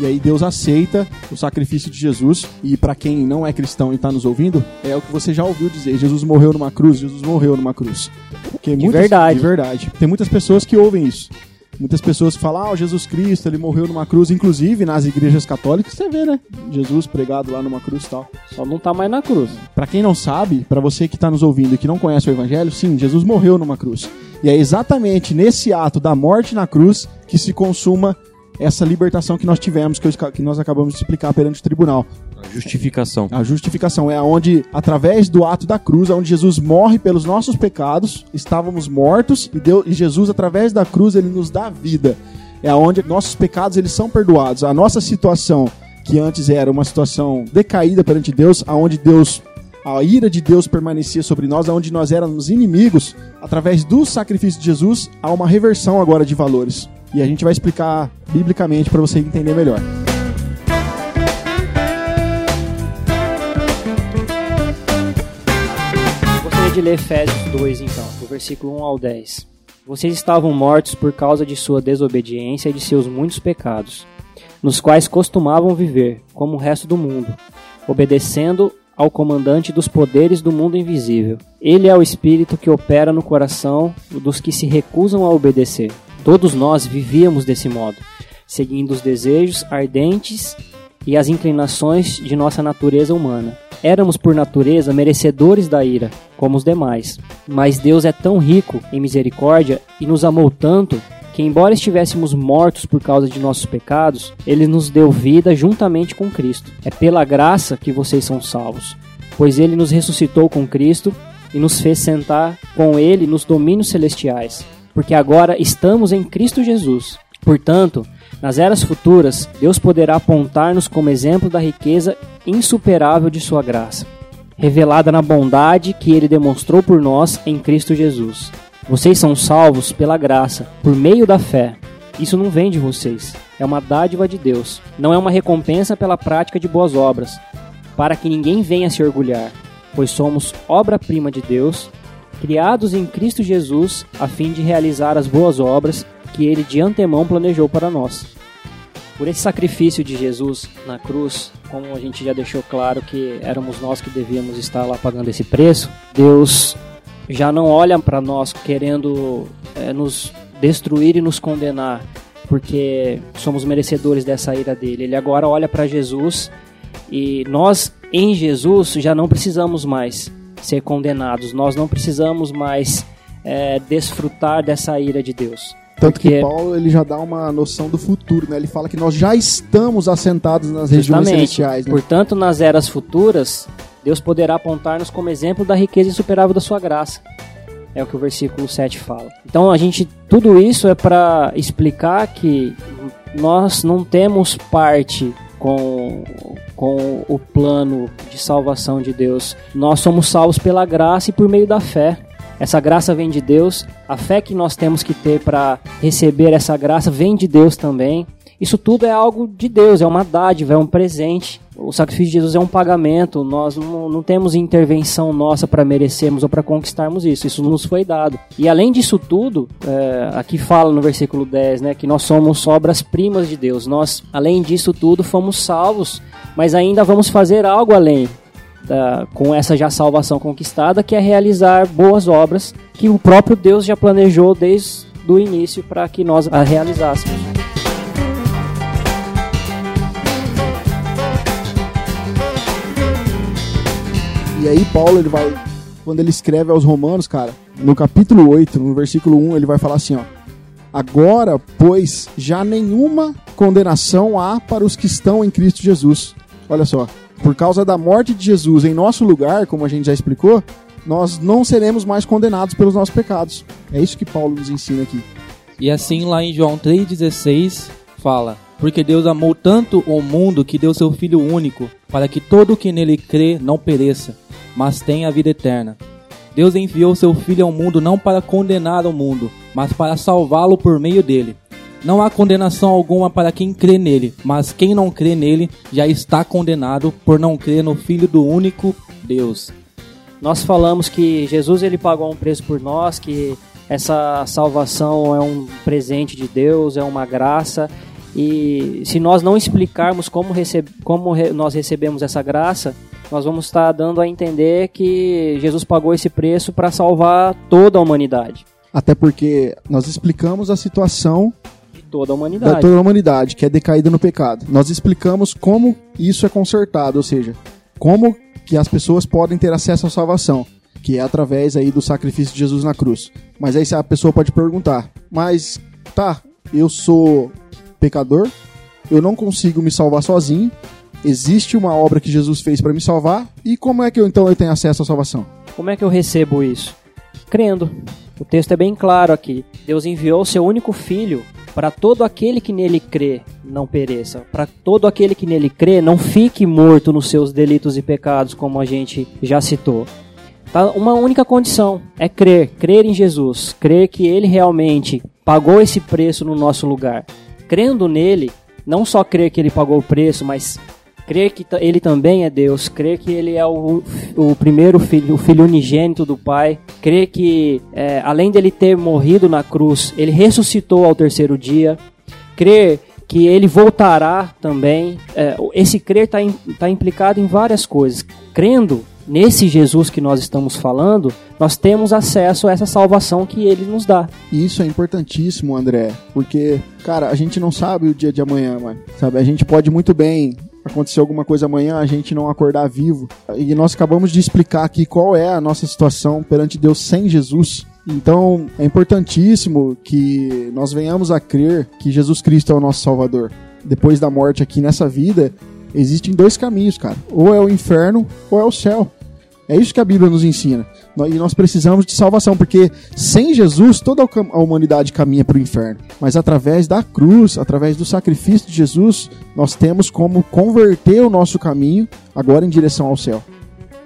e aí Deus aceita o sacrifício de Jesus. E para quem não é cristão e está nos ouvindo, é o que você já ouviu dizer: Jesus morreu numa cruz, Jesus morreu numa cruz. Porque de verdade. De verdade. Tem muitas pessoas que ouvem isso. Muitas pessoas falam, ah, Jesus Cristo, ele morreu numa cruz, inclusive nas igrejas católicas, você vê, né? Jesus pregado lá numa cruz e tal. Só não tá mais na cruz. Para quem não sabe, para você que está nos ouvindo e que não conhece o evangelho, sim, Jesus morreu numa cruz. E é exatamente nesse ato da morte na cruz que se consuma essa libertação que nós tivemos, que, eu, que nós acabamos de explicar perante o tribunal. A justificação. A justificação é onde, através do ato da cruz, onde Jesus morre pelos nossos pecados, estávamos mortos e, Deus, e Jesus, através da cruz, ele nos dá vida. É onde nossos pecados eles são perdoados. A nossa situação, que antes era uma situação decaída perante Deus, aonde Deus a ira de Deus permanecia sobre nós, aonde nós éramos inimigos, através do sacrifício de Jesus, há uma reversão agora de valores. E a gente vai explicar biblicamente para você entender melhor. Gostaria de ler Efésios 2, então, do versículo 1 ao 10. Vocês estavam mortos por causa de sua desobediência e de seus muitos pecados, nos quais costumavam viver, como o resto do mundo, obedecendo ao comandante dos poderes do mundo invisível. Ele é o espírito que opera no coração dos que se recusam a obedecer Todos nós vivíamos desse modo, seguindo os desejos ardentes e as inclinações de nossa natureza humana. Éramos, por natureza, merecedores da ira, como os demais. Mas Deus é tão rico em misericórdia e nos amou tanto que, embora estivéssemos mortos por causa de nossos pecados, Ele nos deu vida juntamente com Cristo. É pela graça que vocês são salvos, pois Ele nos ressuscitou com Cristo e nos fez sentar com Ele nos domínios celestiais porque agora estamos em Cristo Jesus. Portanto, nas eras futuras, Deus poderá apontar-nos como exemplo da riqueza insuperável de Sua graça, revelada na bondade que Ele demonstrou por nós em Cristo Jesus. Vocês são salvos pela graça, por meio da fé. Isso não vem de vocês, é uma dádiva de Deus, não é uma recompensa pela prática de boas obras, para que ninguém venha se orgulhar, pois somos obra-prima de Deus criados em Cristo Jesus a fim de realizar as boas obras que ele de antemão planejou para nós. Por esse sacrifício de Jesus na cruz, como a gente já deixou claro que éramos nós que devíamos estar lá pagando esse preço, Deus já não olha para nós querendo é, nos destruir e nos condenar, porque somos merecedores dessa ira dele. Ele agora olha para Jesus e nós em Jesus já não precisamos mais ser condenados. Nós não precisamos mais é, desfrutar dessa ira de Deus. Tanto porque... que Paulo ele já dá uma noção do futuro, né? Ele fala que nós já estamos assentados nas regiões celestiais. Né? Portanto, nas eras futuras, Deus poderá apontar-nos como exemplo da riqueza insuperável da sua graça. É o que o versículo 7 fala. Então, a gente tudo isso é para explicar que nós não temos parte com, com o plano de salvação de Deus. Nós somos salvos pela graça e por meio da fé. Essa graça vem de Deus, a fé que nós temos que ter para receber essa graça vem de Deus também. Isso tudo é algo de Deus, é uma dádiva, é um presente. O sacrifício de Jesus é um pagamento, nós não, não temos intervenção nossa para merecermos ou para conquistarmos isso, isso nos foi dado. E além disso tudo, é, aqui fala no versículo 10, né, que nós somos obras-primas de Deus. Nós, além disso tudo, fomos salvos, mas ainda vamos fazer algo além. Da, com essa já salvação conquistada, que é realizar boas obras que o próprio Deus já planejou desde o início para que nós a realizássemos. E aí Paulo, ele vai, quando ele escreve aos romanos, cara, no capítulo 8, no versículo 1, ele vai falar assim, ó. Agora, pois, já nenhuma condenação há para os que estão em Cristo Jesus. Olha só, por causa da morte de Jesus em nosso lugar, como a gente já explicou, nós não seremos mais condenados pelos nossos pecados. É isso que Paulo nos ensina aqui. E assim lá em João 3,16 fala: Porque Deus amou tanto o mundo que deu seu Filho único, para que todo o que nele crê não pereça, mas tem a vida eterna. Deus enviou seu Filho ao mundo não para condenar o mundo, mas para salvá-lo por meio dele. Não há condenação alguma para quem crê nele, mas quem não crê nele já está condenado por não crer no Filho do único Deus. Nós falamos que Jesus ele pagou um preço por nós, que essa salvação é um presente de Deus, é uma graça. E se nós não explicarmos como, recebe, como re, nós recebemos essa graça, nós vamos estar dando a entender que Jesus pagou esse preço para salvar toda a humanidade. Até porque nós explicamos a situação de toda a humanidade. Da toda a humanidade, que é decaída no pecado. Nós explicamos como isso é consertado, ou seja, como que as pessoas podem ter acesso à salvação, que é através aí do sacrifício de Jesus na cruz. Mas aí a pessoa pode perguntar: "Mas tá, eu sou pecador, eu não consigo me salvar sozinho. Existe uma obra que Jesus fez para me salvar, e como é que eu então eu tenho acesso à salvação?" Como é que eu recebo isso? Crendo. O texto é bem claro aqui. Deus enviou seu único filho para todo aquele que nele crê não pereça, para todo aquele que nele crê não fique morto nos seus delitos e pecados, como a gente já citou. Tá? Uma única condição é crer, crer em Jesus, crer que ele realmente pagou esse preço no nosso lugar. Crendo nele, não só crer que ele pagou o preço, mas crer que ele também é Deus, crer que ele é o, o primeiro filho, o filho unigênito do Pai, crer que é, além dele ter morrido na cruz, ele ressuscitou ao terceiro dia, crer que ele voltará também. É, esse crer está tá implicado em várias coisas. Crendo nesse Jesus que nós estamos falando, nós temos acesso a essa salvação que ele nos dá. Isso é importantíssimo, André, porque, cara, a gente não sabe o dia de amanhã. Sabe, a gente pode muito bem acontecer alguma coisa amanhã, a gente não acordar vivo. E nós acabamos de explicar aqui qual é a nossa situação perante Deus sem Jesus. Então é importantíssimo que nós venhamos a crer que Jesus Cristo é o nosso Salvador. Depois da morte aqui nessa vida, existem dois caminhos, cara. Ou é o inferno ou é o céu. É isso que a Bíblia nos ensina. E nós precisamos de salvação, porque sem Jesus toda a humanidade caminha para o inferno. Mas através da cruz, através do sacrifício de Jesus, nós temos como converter o nosso caminho agora em direção ao céu.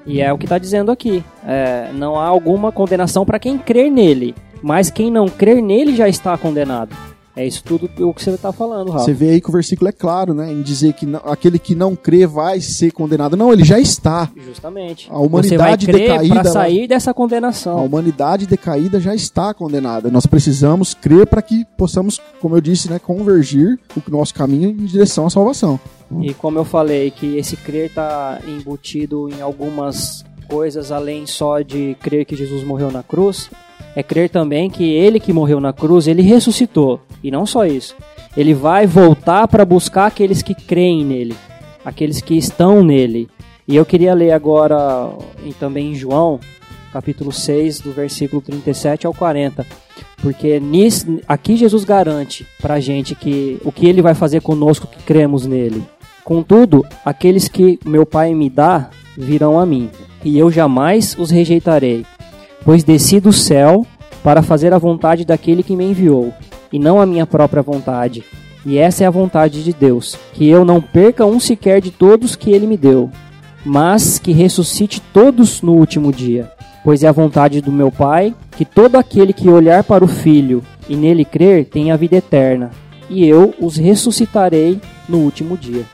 E é o que está dizendo aqui. É, não há alguma condenação para quem crer nele, mas quem não crer nele já está condenado. É isso tudo o que você está falando, Rafa. Você vê aí que o versículo é claro, né? Em dizer que não, aquele que não crê vai ser condenado. Não, ele já está. Justamente. A humanidade você vai crer decaída. Para sair dessa condenação. A humanidade decaída já está condenada. Nós precisamos crer para que possamos, como eu disse, né, convergir o nosso caminho em direção à salvação. E como eu falei, que esse crer está embutido em algumas coisas além só de crer que Jesus morreu na cruz, é crer também que ele que morreu na cruz, ele ressuscitou. E não só isso. Ele vai voltar para buscar aqueles que creem nele, aqueles que estão nele. E eu queria ler agora também em João, capítulo 6, do versículo 37 ao 40. Porque nisso, aqui Jesus garante pra gente que o que ele vai fazer conosco que cremos nele. Contudo, aqueles que meu Pai me dá virão a mim, e eu jamais os rejeitarei pois desci do céu para fazer a vontade daquele que me enviou, e não a minha própria vontade. E essa é a vontade de Deus, que eu não perca um sequer de todos que ele me deu, mas que ressuscite todos no último dia. Pois é a vontade do meu Pai que todo aquele que olhar para o Filho e nele crer tenha vida eterna, e eu os ressuscitarei no último dia.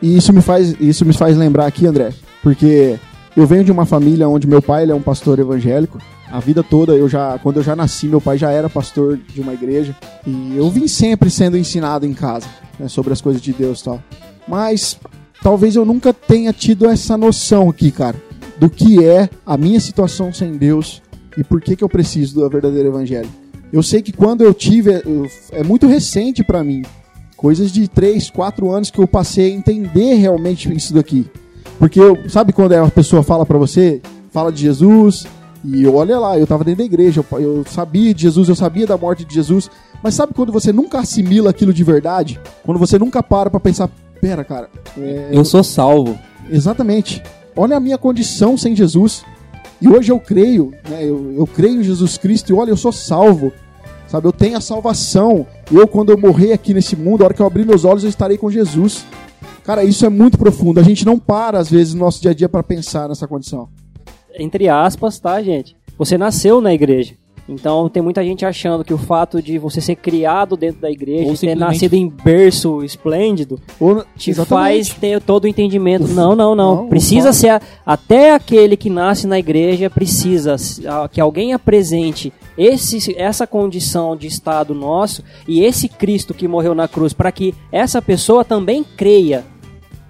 E isso me faz, isso me faz lembrar aqui, André, porque eu venho de uma família onde meu pai ele é um pastor evangélico. A vida toda, eu já, quando eu já nasci, meu pai já era pastor de uma igreja. E eu vim sempre sendo ensinado em casa né, sobre as coisas de Deus e tal. Mas talvez eu nunca tenha tido essa noção aqui, cara, do que é a minha situação sem Deus e por que, que eu preciso do verdadeiro evangelho. Eu sei que quando eu tive, eu, é muito recente para mim, coisas de 3, 4 anos que eu passei a entender realmente isso daqui. Porque sabe quando a pessoa fala para você, fala de Jesus, e olha lá, eu tava dentro da igreja, eu, eu, sabia de Jesus, eu sabia da morte de Jesus, mas sabe quando você nunca assimila aquilo de verdade? Quando você nunca para pra pensar, pera, cara. É, eu, eu sou salvo. Exatamente. Olha a minha condição sem Jesus. E hoje eu creio, né, eu, eu creio em Jesus Cristo e olha, eu sou salvo. Sabe, eu tenho a salvação. Eu, quando eu morrer aqui nesse mundo, a hora que eu abrir meus olhos, eu estarei com Jesus. Cara, isso é muito profundo. A gente não para, às vezes, no nosso dia a dia para pensar nessa condição. Entre aspas, tá, gente? Você nasceu na igreja. Então tem muita gente achando que o fato de você ser criado dentro da igreja, Ou ter simplesmente- nascido em berço esplêndido, Ou, te exatamente. faz ter todo o entendimento. Não, não, não. Não, o precisa ser a- até aquele que nasce na igreja precisa que alguém apresente esse, essa condição de estado nosso e esse Cristo que morreu na cruz para que essa pessoa também creia.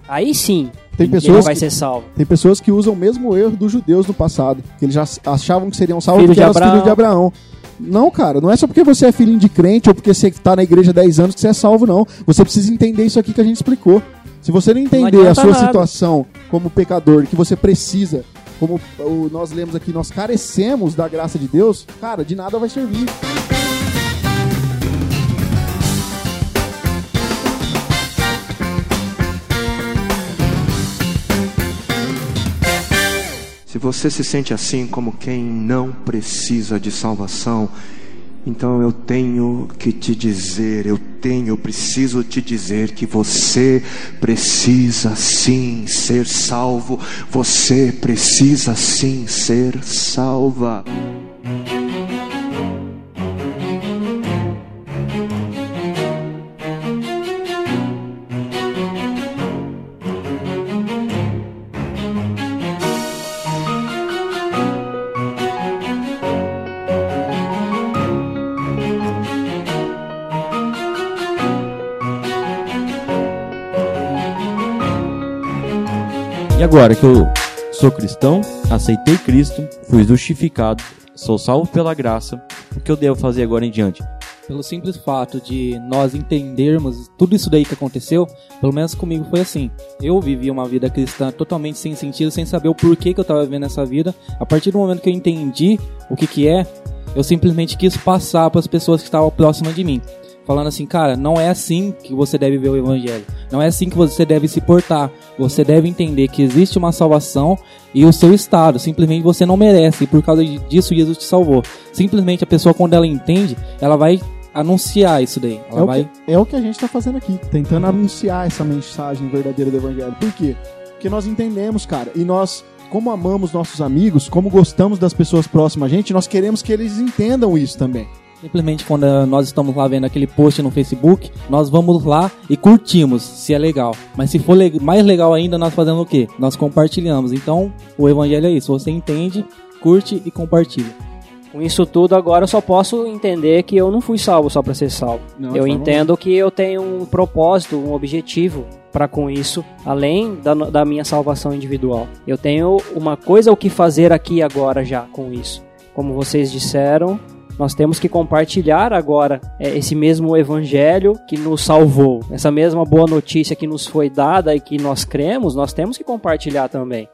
Aí sim, Tem pessoas vai que- ser salvo. Tem pessoas que usam o mesmo erro dos judeus no passado. Que eles já achavam que seriam salvos Filho porque eram filhos de Abraão. Não, cara, não é só porque você é filhinho de crente ou porque você tá na igreja há 10 anos que você é salvo, não. Você precisa entender isso aqui que a gente explicou. Se você não entender a adianta sua nada. situação como pecador, que você precisa, como o- nós lemos aqui, nós carecemos da graça de Deus, cara, de nada vai servir. Se você se sente assim como quem não precisa de salvação, então eu tenho que te dizer, eu tenho, eu preciso te dizer que você precisa sim ser salvo, você precisa sim ser salva. Agora que eu sou cristão, aceitei Cristo, fui justificado, sou salvo pela graça, o que eu devo fazer agora em diante? Pelo simples fato de nós entendermos tudo isso daí que aconteceu, pelo menos comigo foi assim. Eu vivi uma vida cristã totalmente sem sentido, sem saber o porquê que eu estava vivendo essa vida. A partir do momento que eu entendi o que que é, eu simplesmente quis passar para as pessoas que estavam próximas de mim. Falando assim, cara, não é assim que você deve ver o evangelho. Não é assim que você deve se portar. Você deve entender que existe uma salvação e o seu estado. Simplesmente você não merece. E por causa disso, Jesus te salvou. Simplesmente a pessoa, quando ela entende, ela vai anunciar isso daí. Ela É o, vai. que, é o que a gente está fazendo aqui, tentando anunciar essa mensagem verdadeira do Evangelho. Por quê? Porque nós entendemos, cara, e nós, como amamos nossos amigos, como gostamos das pessoas próximas a gente, nós queremos que eles entendam isso também. Simplesmente quando eh, nós estamos lá vendo aquele post no Facebook, nós vamos lá e curtimos, se é legal. Mas se for le- mais legal ainda, nós fazemos o quê? Nós compartilhamos. Então, o evangelho é isso. Você entende, curte e compartilha. Com isso tudo, agora eu só posso entender que eu não fui salvo só para ser salvo. Não, eu entendo que eu tenho um propósito, um objetivo para com isso, além da, da minha salvação individual. Eu tenho uma coisa o que fazer aqui agora já com isso. Como vocês disseram, nós temos que compartilhar agora é, esse mesmo evangelho que nos salvou, essa mesma boa notícia que nos foi dada e que nós cremos, nós temos que compartilhar também.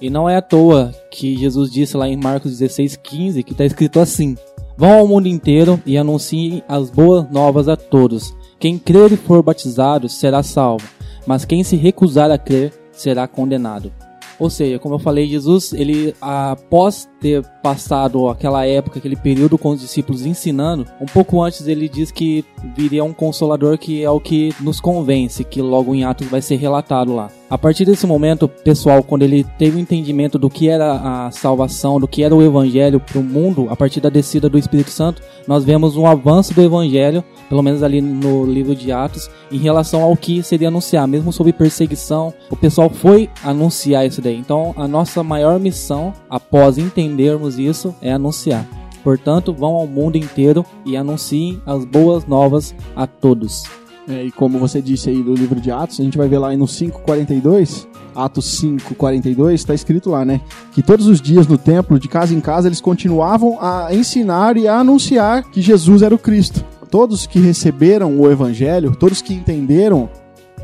E não é à toa que Jesus disse lá em Marcos 16, 15, que está escrito assim: Vão ao mundo inteiro e anunciem as boas novas a todos. Quem crer e for batizado será salvo, mas quem se recusar a crer será condenado. Ou seja, como eu falei, Jesus, ele após ter passado aquela época, aquele período com os discípulos ensinando, um pouco antes ele diz que viria um consolador que é o que nos convence, que logo em Atos vai ser relatado lá. A partir desse momento, pessoal, quando ele teve o entendimento do que era a salvação, do que era o evangelho para o mundo, a partir da descida do Espírito Santo, nós vemos um avanço do evangelho, pelo menos ali no livro de Atos, em relação ao que seria anunciar, mesmo sob perseguição, o pessoal foi anunciar isso daí. Então, a nossa maior missão, após entendermos isso, é anunciar. Portanto, vão ao mundo inteiro e anunciem as boas novas a todos. É, e como você disse aí do livro de Atos, a gente vai ver lá no 5:42, Atos 5:42, está escrito lá, né, que todos os dias no templo, de casa em casa, eles continuavam a ensinar e a anunciar que Jesus era o Cristo. Todos que receberam o evangelho, todos que entenderam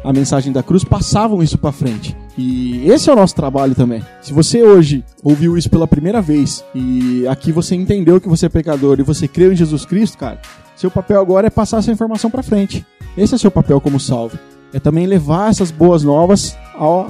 a mensagem da cruz, passavam isso para frente. E esse é o nosso trabalho também. Se você hoje ouviu isso pela primeira vez e aqui você entendeu que você é pecador e você creu em Jesus Cristo, cara, seu papel agora é passar essa informação para frente. Esse é seu papel como salvo. É também levar essas boas novas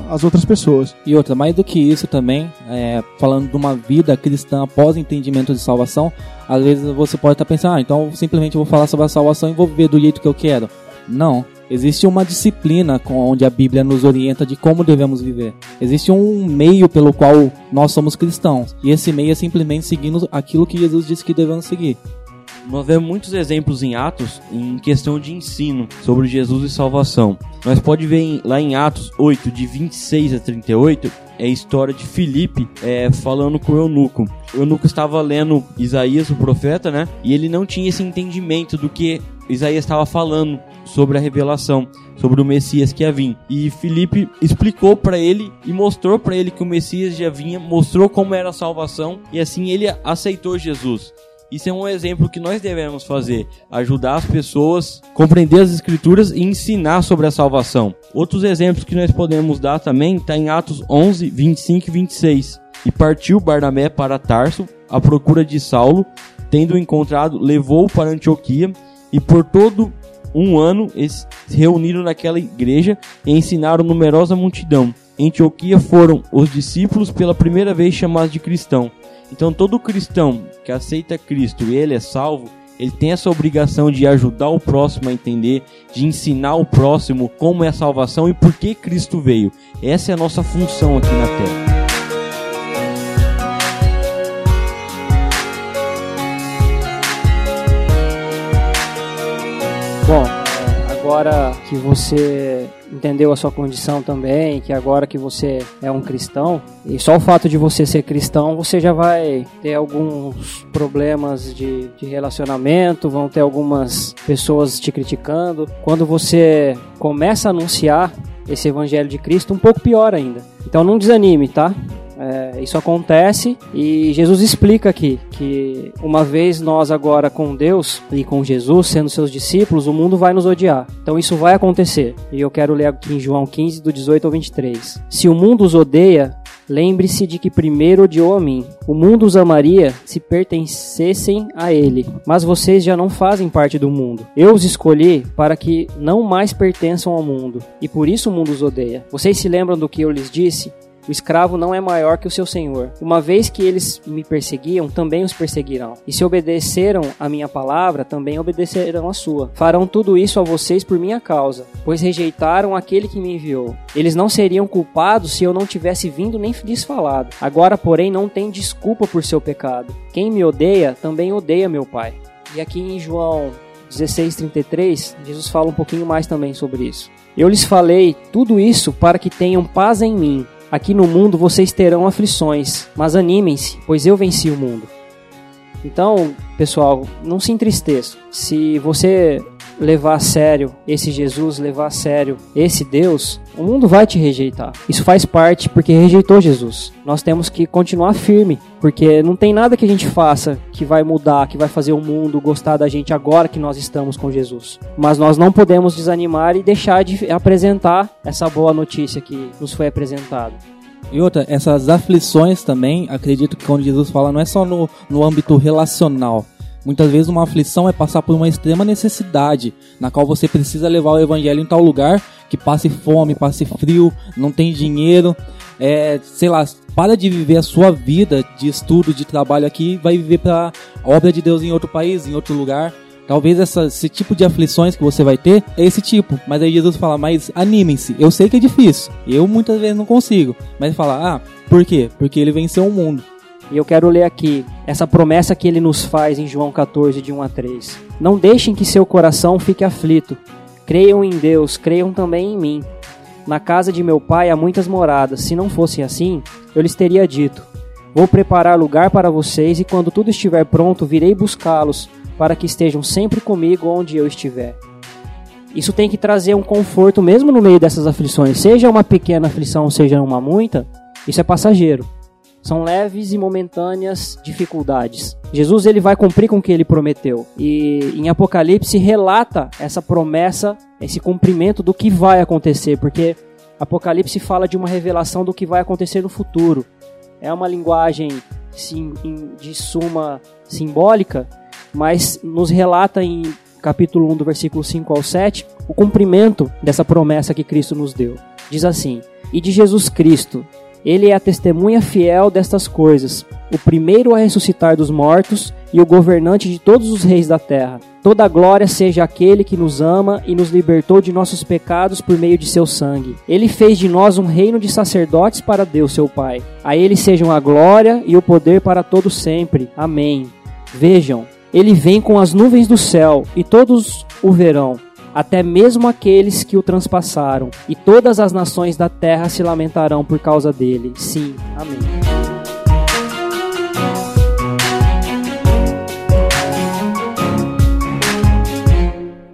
às outras pessoas. E outra, mais do que isso também, é, falando de uma vida cristã após entendimento de salvação, às vezes você pode estar pensando, ah, então simplesmente eu vou falar sobre a salvação e vou viver do jeito que eu quero. Não. Existe uma disciplina com onde a Bíblia nos orienta de como devemos viver. Existe um meio pelo qual nós somos cristãos. E esse meio é simplesmente seguindo aquilo que Jesus disse que devemos seguir. Nós vemos muitos exemplos em Atos em questão de ensino sobre Jesus e salvação. Nós pode ver lá em Atos 8, de 26 a 38, é a história de Filipe é, falando com o eunuco. O eunuco estava lendo Isaías, o profeta, né? E ele não tinha esse entendimento do que Isaías estava falando sobre a revelação, sobre o Messias que ia vir. E Filipe explicou para ele e mostrou para ele que o Messias já vinha, mostrou como era a salvação e assim ele aceitou Jesus. Isso é um exemplo que nós devemos fazer, ajudar as pessoas a compreender as escrituras e ensinar sobre a salvação. Outros exemplos que nós podemos dar também está em Atos 11, 25 e 26. E partiu Barnabé para Tarso à procura de Saulo, tendo encontrado, levou-o para Antioquia e por todo um ano eles se reuniram naquela igreja e ensinaram numerosa multidão. Em Antioquia foram os discípulos pela primeira vez chamados de cristão. Então todo cristão que aceita Cristo e ele é salvo, ele tem essa obrigação de ajudar o próximo a entender, de ensinar o próximo como é a salvação e por que Cristo veio. Essa é a nossa função aqui na Terra. Bom, agora que você entendeu a sua condição também, que agora que você é um cristão, e só o fato de você ser cristão, você já vai ter alguns problemas de, de relacionamento, vão ter algumas pessoas te criticando. Quando você começa a anunciar esse evangelho de Cristo, um pouco pior ainda. Então não desanime, tá? É, isso acontece e Jesus explica aqui que uma vez nós agora com Deus e com Jesus sendo seus discípulos, o mundo vai nos odiar. Então isso vai acontecer. E eu quero ler aqui em João 15, do 18 ao 23. Se o mundo os odeia, Lembre-se de que primeiro odiou a mim. O mundo os amaria se pertencessem a ele, mas vocês já não fazem parte do mundo. Eu os escolhi para que não mais pertençam ao mundo, e por isso o mundo os odeia. Vocês se lembram do que eu lhes disse? O escravo não é maior que o seu senhor. Uma vez que eles me perseguiam, também os perseguirão. E se obedeceram a minha palavra, também obedecerão a sua. Farão tudo isso a vocês por minha causa, pois rejeitaram aquele que me enviou. Eles não seriam culpados se eu não tivesse vindo nem lhes falado. Agora, porém, não tem desculpa por seu pecado. Quem me odeia, também odeia meu Pai. E aqui em João 16:33, Jesus fala um pouquinho mais também sobre isso. Eu lhes falei tudo isso para que tenham paz em mim. Aqui no mundo vocês terão aflições, mas animem-se, pois eu venci o mundo. Então, pessoal, não se entristeça. Se você levar a sério esse Jesus, levar a sério esse Deus, o mundo vai te rejeitar. Isso faz parte porque rejeitou Jesus. Nós temos que continuar firme, porque não tem nada que a gente faça que vai mudar, que vai fazer o mundo gostar da gente agora que nós estamos com Jesus. Mas nós não podemos desanimar e deixar de apresentar essa boa notícia que nos foi apresentada. E outra, essas aflições também, acredito que quando Jesus fala, não é só no, no âmbito relacional. Muitas vezes uma aflição é passar por uma extrema necessidade, na qual você precisa levar o evangelho em tal lugar que passe fome, passe frio, não tem dinheiro, é, sei lá, para de viver a sua vida de estudo, de trabalho aqui, vai viver para a obra de Deus em outro país, em outro lugar. Talvez essa, esse tipo de aflições que você vai ter é esse tipo. Mas aí Jesus fala, mas animem-se. Eu sei que é difícil. Eu muitas vezes não consigo. Mas fala, ah, por quê? Porque ele venceu o mundo. E eu quero ler aqui essa promessa que ele nos faz em João 14, de 1 a 3. Não deixem que seu coração fique aflito. Creiam em Deus, creiam também em mim. Na casa de meu pai há muitas moradas. Se não fosse assim, eu lhes teria dito: Vou preparar lugar para vocês, e quando tudo estiver pronto, virei buscá-los, para que estejam sempre comigo onde eu estiver. Isso tem que trazer um conforto mesmo no meio dessas aflições, seja uma pequena aflição, seja uma muita, isso é passageiro. São leves e momentâneas dificuldades. Jesus ele vai cumprir com o que ele prometeu. E em Apocalipse relata essa promessa, esse cumprimento do que vai acontecer, porque Apocalipse fala de uma revelação do que vai acontecer no futuro. É uma linguagem sim, de suma simbólica, mas nos relata em capítulo 1 do versículo 5 ao 7 o cumprimento dessa promessa que Cristo nos deu. Diz assim: "E de Jesus Cristo, Ele é a testemunha fiel destas coisas, o primeiro a ressuscitar dos mortos e o governante de todos os reis da terra. Toda glória seja aquele que nos ama e nos libertou de nossos pecados por meio de seu sangue. Ele fez de nós um reino de sacerdotes para Deus, seu Pai. A ele sejam a glória e o poder para todo sempre. Amém. Vejam, ele vem com as nuvens do céu e todos o verão até mesmo aqueles que o transpassaram, e todas as nações da terra se lamentarão por causa dele. Sim, amém.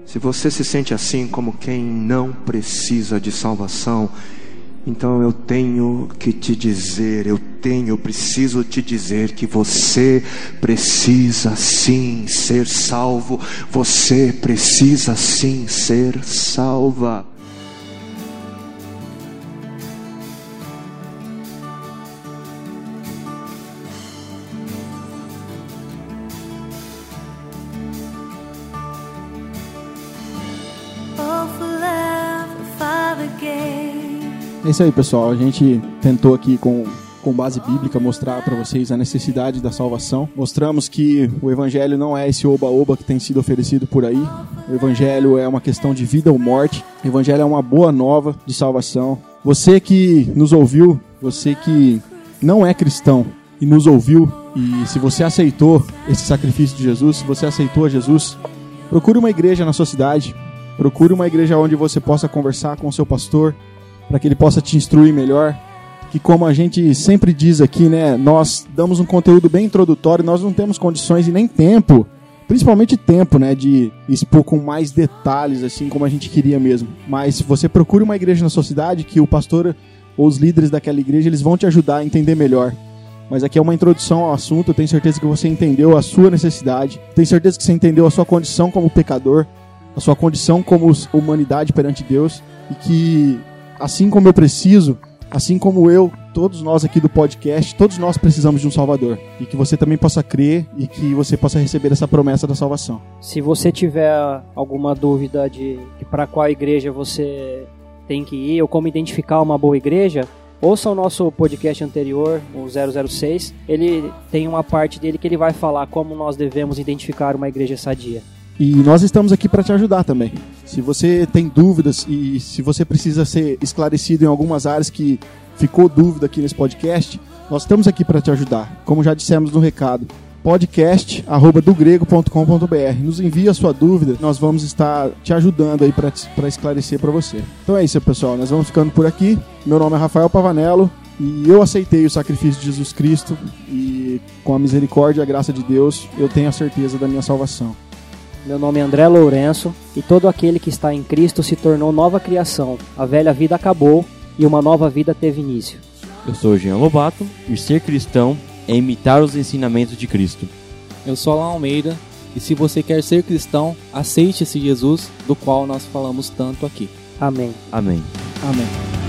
Se você se sente assim como quem não precisa de salvação, então eu tenho que te dizer, eu tenho, eu preciso te dizer que você precisa sim ser salvo, você precisa sim ser salva. É isso aí, pessoal. A gente tentou aqui com com base bíblica mostrar para vocês a necessidade da salvação. Mostramos que o evangelho não é esse oba-oba que tem sido oferecido por aí. O evangelho é uma questão de vida ou morte. O evangelho é uma boa nova de salvação. Você que nos ouviu, você que não é cristão e nos ouviu, e se você aceitou esse sacrifício de Jesus, se você aceitou a Jesus, procure uma igreja na sua cidade. Procure uma igreja onde você possa conversar com o seu pastor, para que ele possa te instruir melhor. Que como a gente sempre diz aqui, né, nós damos um conteúdo bem introdutório, nós não temos condições e nem tempo, principalmente tempo, né, de expor com mais detalhes assim como a gente queria mesmo. Mas você procure uma igreja na sua cidade que o pastor ou os líderes daquela igreja, eles vão te ajudar a entender melhor. Mas aqui é uma introdução ao assunto, eu tenho certeza que você entendeu a sua necessidade, tenho certeza que você entendeu a sua condição como pecador, a sua condição como humanidade perante Deus e que assim como eu preciso, assim como eu, todos nós aqui do podcast, todos nós precisamos de um Salvador. E que você também possa crer e que você possa receber essa promessa da salvação. Se você tiver alguma dúvida de para qual igreja você tem que ir ou como identificar uma boa igreja, ouça o nosso podcast anterior, o 006. Ele tem uma parte dele que ele vai falar como nós devemos identificar uma igreja sadia. E nós estamos aqui para te ajudar também. Se você tem dúvidas e se você precisa ser esclarecido em algumas áreas que ficou dúvida aqui nesse podcast, nós estamos aqui para te ajudar. Como já dissemos no recado, podcast@dogrego.com.br. Nos envie a sua dúvida, nós vamos estar te ajudando aí para esclarecer para você. Então é isso, pessoal. Nós vamos ficando por aqui. Meu nome é Rafael Pavanello e eu aceitei o sacrifício de Jesus Cristo e com a misericórdia e a graça de Deus, eu tenho a certeza da minha salvação. Meu nome é André Lourenço e todo aquele que está em Cristo se tornou nova criação. A velha vida acabou e uma nova vida teve início. Eu sou Jean Lobato e ser cristão é imitar os ensinamentos de Cristo. Eu sou Alan Almeida e se você quer ser cristão, aceite esse Jesus do qual nós falamos tanto aqui. Amém. Amém. Amém.